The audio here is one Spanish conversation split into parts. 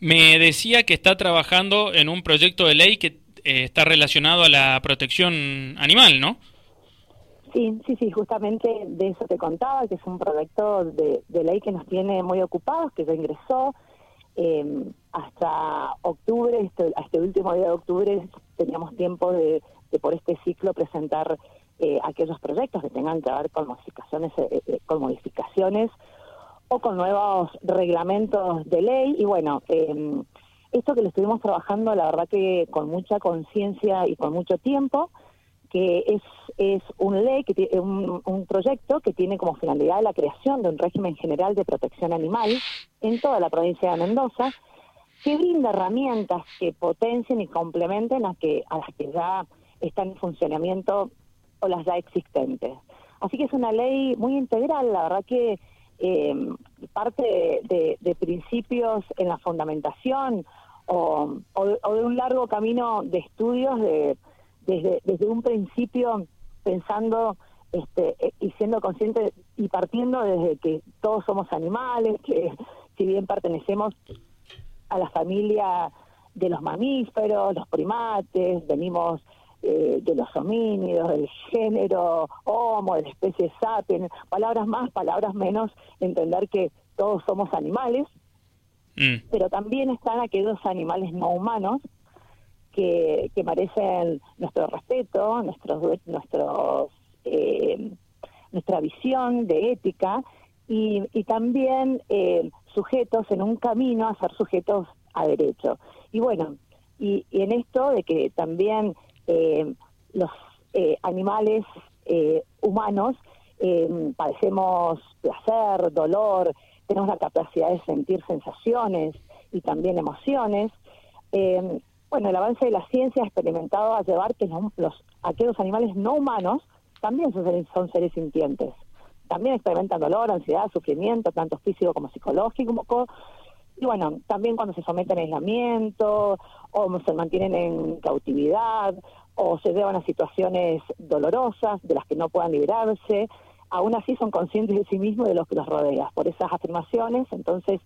Me decía que está trabajando en un proyecto de ley que eh, está relacionado a la protección animal, ¿no? Sí, sí, sí, justamente de eso te contaba, que es un proyecto de, ley que nos tiene muy ocupados, que ya ingresó em, hasta octubre, este, este último día de octubre teníamos tiempo de, por este ciclo presentar eh, aquellos proyectos que tengan que ver con modificaciones, eh, con modificaciones o con nuevos reglamentos de ley. Y bueno, eh, esto que lo estuvimos trabajando, la verdad que con mucha conciencia y con mucho tiempo, que es, es un ley, que un, un proyecto que tiene como finalidad la creación de un régimen general de protección animal en toda la provincia de Mendoza, que brinda herramientas que potencien y complementen a, que, a las que ya están en funcionamiento o las ya existentes. Así que es una ley muy integral, la verdad que eh, parte de, principios en la fundamentación o, de un largo camino de estudios de, desde, desde un principio pensando este, eh, y siendo consciente y partiendo desde que todos somos animales, que si bien pertenecemos a la familia de los mamíferos, los primates, venimos eh, de los homínidos, del género homo, de la especie sapiens, palabras más, palabras menos, entender que todos somos animales, mm. pero también están aquellos animales no humanos que, que merecen nuestro respeto, nuestros, nuestros, eh, nuestra visión de ética y, y también eh, sujetos en un camino a ser sujetos a derecho. Y bueno, y, y en esto de que también eh, los eh, animales eh, humanos padecemos placer, dolor, tenemos la capacidad de sentir sensaciones y también emociones. bueno, el avance de la ciencia ha experimentado a llevar que los, aquellos animales no humanos también son seres, son seres sintientes. También experimentan dolor, ansiedad, sufrimiento, tanto físico como psicológico, y bueno, también cuando se someten a aislamiento o se mantienen en cautividad o se llevan a situaciones dolorosas de las que no puedan librarse, aún así son conscientes de sí mismos de lo que los rodea. Por esas afirmaciones, entonces,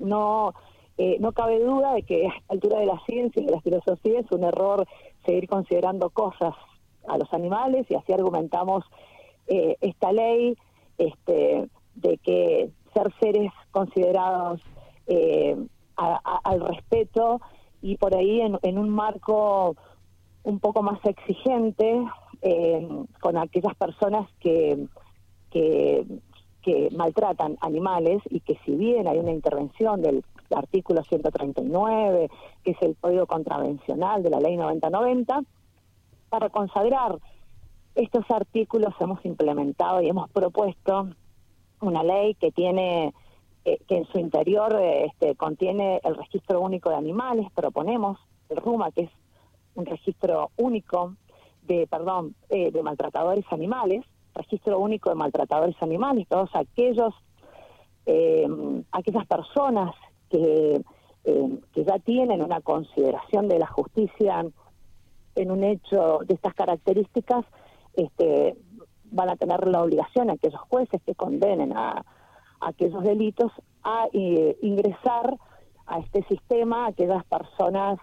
no, eh, no cabe duda de que a la altura de la ciencia y de la filosofía es un error seguir considerando cosas a los animales y así argumentamos eh, esta ley este, de que ser seres considerados eh, al respeto y por ahí en, un marco un poco más exigente eh, con aquellas personas que, que, maltratan animales y que si bien hay una intervención del artículo 139, que es el código contravencional de la ley 9090, para consagrar estos artículos hemos implementado y hemos propuesto una ley que tiene eh, que en su interior este, contiene el registro único de animales, proponemos el RUMA, que es un registro único de, perdón, eh, de maltratadores animales, registro único de maltratadores animales, todos aquellos, eh, aquellas personas que, que ya tienen una consideración de la justicia en un hecho de estas características, este, van a tener la obligación, aquellos jueces que condenen a, aquellos delitos a eh, ingresar a este sistema a aquellas personas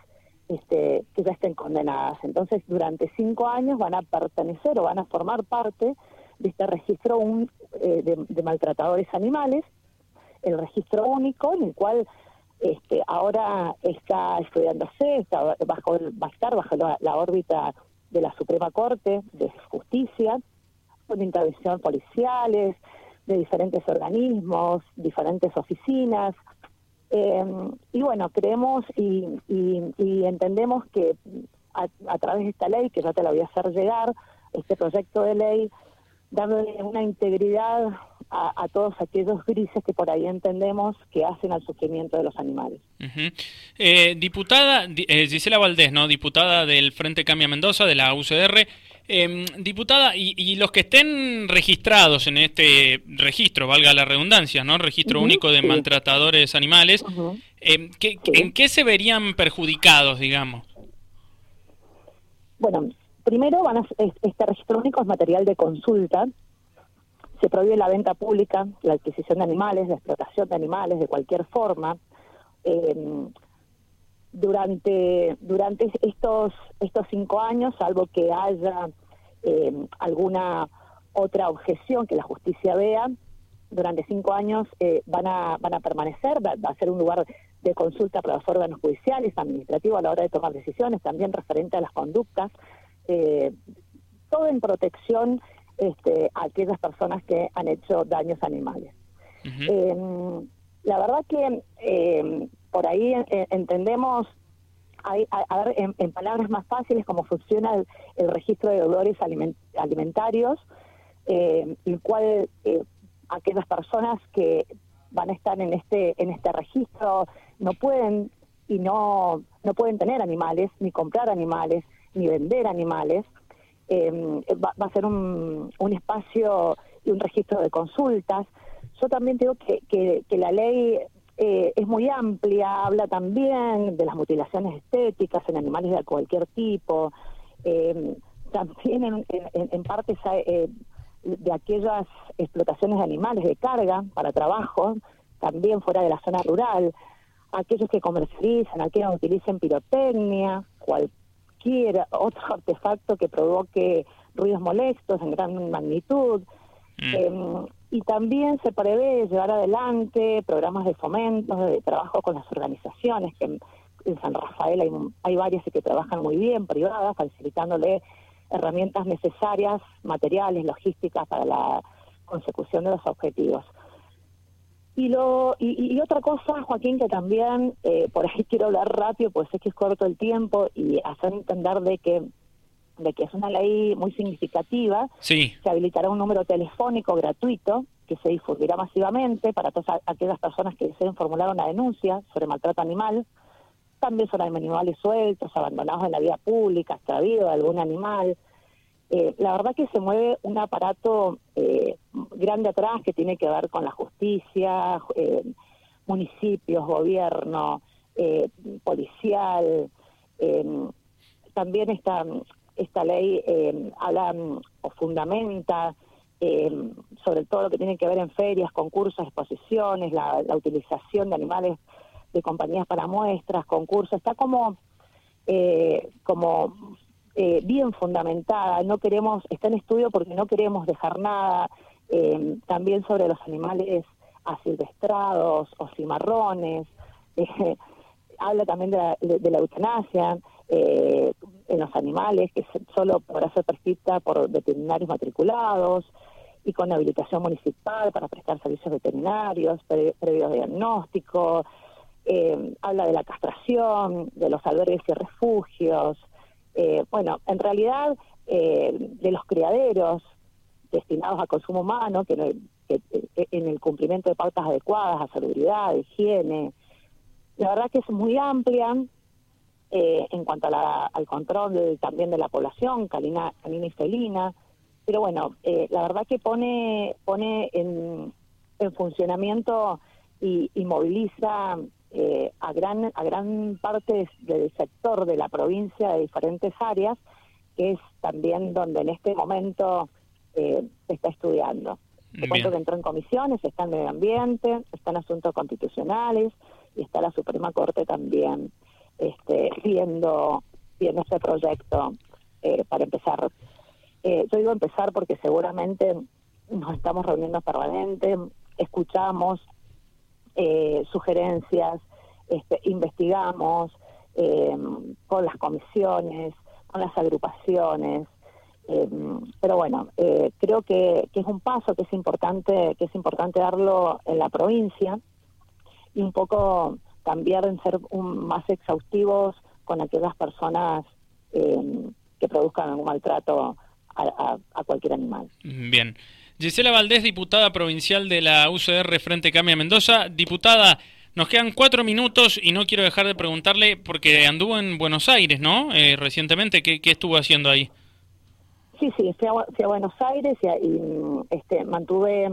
este, que ya estén condenadas. Entonces, durante cinco años van a pertenecer o van a formar parte de este registro eh, de, maltratadores animales, el registro único, en el cual este, ahora está estudiándose, está bajo, va a estar bajo la, órbita de la Suprema Corte de Justicia, con intervención policiales, de diferentes organismos, diferentes oficinas. Eh, y bueno, creemos y, entendemos que a, través de esta ley, que ya te la voy a hacer llegar, este proyecto de ley, darle una integridad a, todos aquellos grises que por ahí entendemos que hacen al sufrimiento de los animales. Eh, diputada eh, Gisela Valdés, ¿no? diputada del Frente Cambia Mendoza, de la UCR, eh, diputada, y, los que estén registrados en este registro, valga la redundancia, ¿no? Registro único de maltratadores animales, em, ¿en qué se verían perjudicados, digamos? Bueno, primero van a, este registro único es material de consulta. Se prohíbe la venta pública, la adquisición de animales, la explotación de animales de cualquier forma durante durante estos estos cinco años, salvo que haya alguna otra objeción que la justicia vea, durante cinco años eh, van, a, van a permanecer, va, a ser un lugar de consulta para los órganos judiciales, administrativos a la hora de tomar decisiones, también referente a las conductas, eh, todo en protección este, a aquellas personas que han hecho daños animales. Em, la verdad que em, por ahí eh, entendemos, a, ver, en, palabras más fáciles, cómo funciona el, registro de dolores alimentarios, el cual aquellas personas que van a estar en este en este registro no pueden y no no pueden tener animales ni comprar animales ni vender animales. Em, va, a ser un, un espacio y un registro de consultas. Yo también digo que, que, la ley eh, es muy amplia habla también de las mutilaciones estéticas en animales de cualquier tipo em, también en, en, en parte eh, de aquellas explotaciones de animales de carga para trabajo, también fuera de la zona rural, aquellos que comercializan, aquellos que utilicen pirotecnia, cualquier otro artefacto que provoque ruidos molestos en gran magnitud. Mm. Y también se prevé llevar adelante programas de fomento, de trabajo con las organizaciones, que en, San Rafael hay, hay varias que trabajan muy bien, privadas, facilitándole herramientas necesarias, materiales, logísticas para la consecución de los objetivos. Y, lo, y, otra cosa, Joaquín, que también eh, por ahí quiero hablar rápido, pues es que es corto el tiempo y hacer entender de que de que es una ley muy significativa. Sí. Se habilitará un número telefónico gratuito que se difundirá masivamente para todas aquellas personas que deseen formular una denuncia sobre maltrato animal también son animales sueltos, abandonados en la vida pública, extravío de algún animal. Eh, la verdad que se mueve un aparato eh, grande atrás que tiene que ver con la justicia, eh, municipios, gobierno, policial. también esta, esta ley habla o fundamenta sobre todo lo que tiene que ver en ferias, concursos, exposiciones, la utilización de animales de compañías para muestras, concursos, está como, eh, como eh, bien fundamentada, no queremos, está en estudio porque no queremos dejar nada, eh, también sobre los animales asilvestrados o cimarrones, habla también de la, de, la eutanasia en los animales, que solo podrá ser prescrita por veterinarios matriculados, y con habilitación municipal para prestar servicios veterinarios, previo diagnóstico, eh, habla de la castración, de los albergues y refugios, eh, bueno, en realidad eh, de los criaderos destinados a consumo humano, que, en el cumplimiento de pautas adecuadas a salubridad, higiene. La verdad que es muy amplia en cuanto al control también de la población, canina, canina y felina, pero bueno, la verdad que pone, pone en, funcionamiento y, y moviliza eh, a gran a gran parte del sector de la provincia de diferentes áreas que es también donde en este momento eh, se está estudiando. Te cuento que entró en comisiones, está en medio ambiente, está en asuntos constitucionales y está la Suprema Corte también este, viendo, viendo ese proyecto eh, para empezar. yo digo empezar porque seguramente nos estamos reuniendo permanente, escuchamos, eh, sugerencias, este, investigamos eh, con las comisiones, con las agrupaciones. Eh, pero bueno, creo que, es un paso que es importante que es importante darlo en la provincia y un poco también ser más exhaustivos con aquellas personas que produzcan algún maltrato a, a cualquier animal. Bien. Gisela Valdés, diputada provincial de la UCR Frente Cambia Mendoza. Diputada, nos quedan cuatro minutos y no quiero dejar de preguntarle, porque anduvo en Buenos Aires, ¿no? Eh, recientemente, ¿qué, estuvo haciendo ahí? Sí, sí, fui a, Buenos Aires y, este, mantuve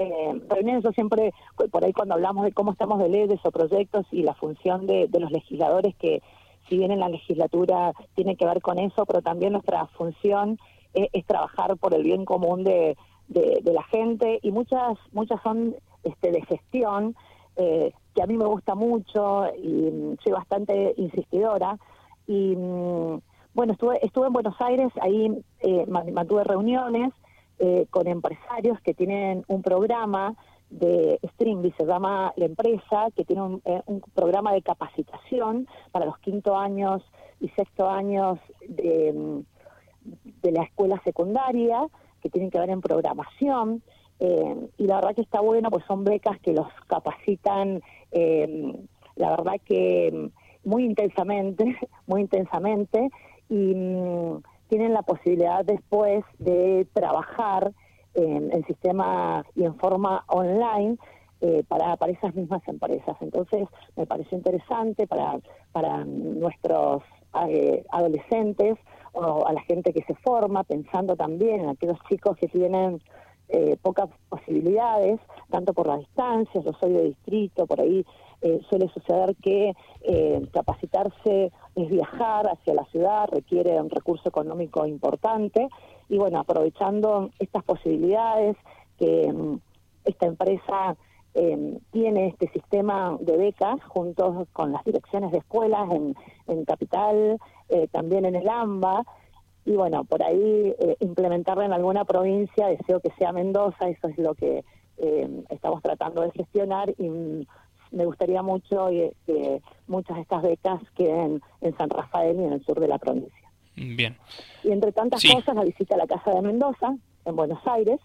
eh, reuniones. Yo siempre, por ahí cuando hablamos de cómo estamos de leyes o proyectos y la función de, los legisladores, que si bien en la legislatura tiene que ver con eso, pero también nuestra función es, trabajar por el bien común de, de, la gente y muchas muchas son este, de gestión eh, que que a mí me gusta mucho y mm, soy bastante insistidora. Y mm, bueno, estuve, estuve en Buenos Aires, ahí eh, mantuve reuniones eh, con empresarios que tienen un programa de Stringby, se llama la empresa, que tiene un, eh, un, programa de capacitación para los quinto años y sexto años de, mm, de la escuela secundaria, que tienen que ver en programación. Eh, y la verdad que está bueno, pues son becas que los capacitan, eh, la verdad que mm, muy intensamente, muy intensamente, y mm, tienen la posibilidad después de trabajar en, en sistema y en forma online eh, para, para esas mismas empresas. Entonces, me pareció interesante para, para nuestros eh, adolescentes o a la gente que se forma, pensando también en aquellos chicos que tienen eh, pocas posibilidades, tanto por la distancia, yo soy de distrito, por ahí eh, suele suceder que eh, capacitarse es viajar hacia la ciudad, requiere un recurso económico importante y bueno, aprovechando estas posibilidades que mm, esta empresa eh, tiene este sistema de becas junto con las direcciones de escuelas en, en Capital, eh, también en el AMBA, y bueno, por ahí eh, implementarla en alguna provincia, deseo que sea Mendoza, eso es lo que eh, estamos tratando de gestionar y mm, me gustaría mucho que muchas de estas becas queden en San Rafael y en el sur de la provincia. Bien. Y entre tantas cosas, la visita a la Casa de Mendoza, en Buenos Aires,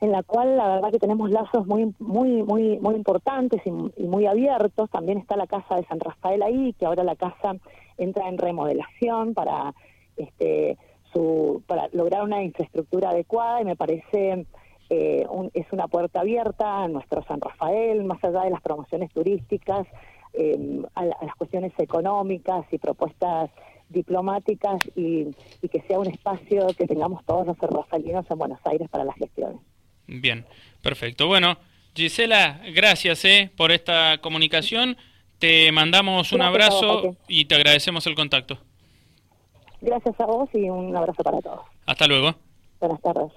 en la cual la verdad que tenemos lazos muy muy muy muy importantes y, y, muy abiertos. También está la casa de San Rafael ahí, que ahora la casa entra en remodelación para este, su, para lograr una infraestructura adecuada y me parece eh, un, es una puerta abierta a nuestro San Rafael, más allá de las promociones turísticas, eh, a, a, las cuestiones económicas y propuestas diplomáticas y, y, que sea un espacio que tengamos todos los rafaelinos en Buenos Aires para las gestiones. Bien, perfecto. Bueno, Gisela, gracias eh, por esta comunicación. Te mandamos un gracias abrazo y te agradecemos el contacto. Gracias a vos y un abrazo para todos. Hasta luego. Buenas tardes.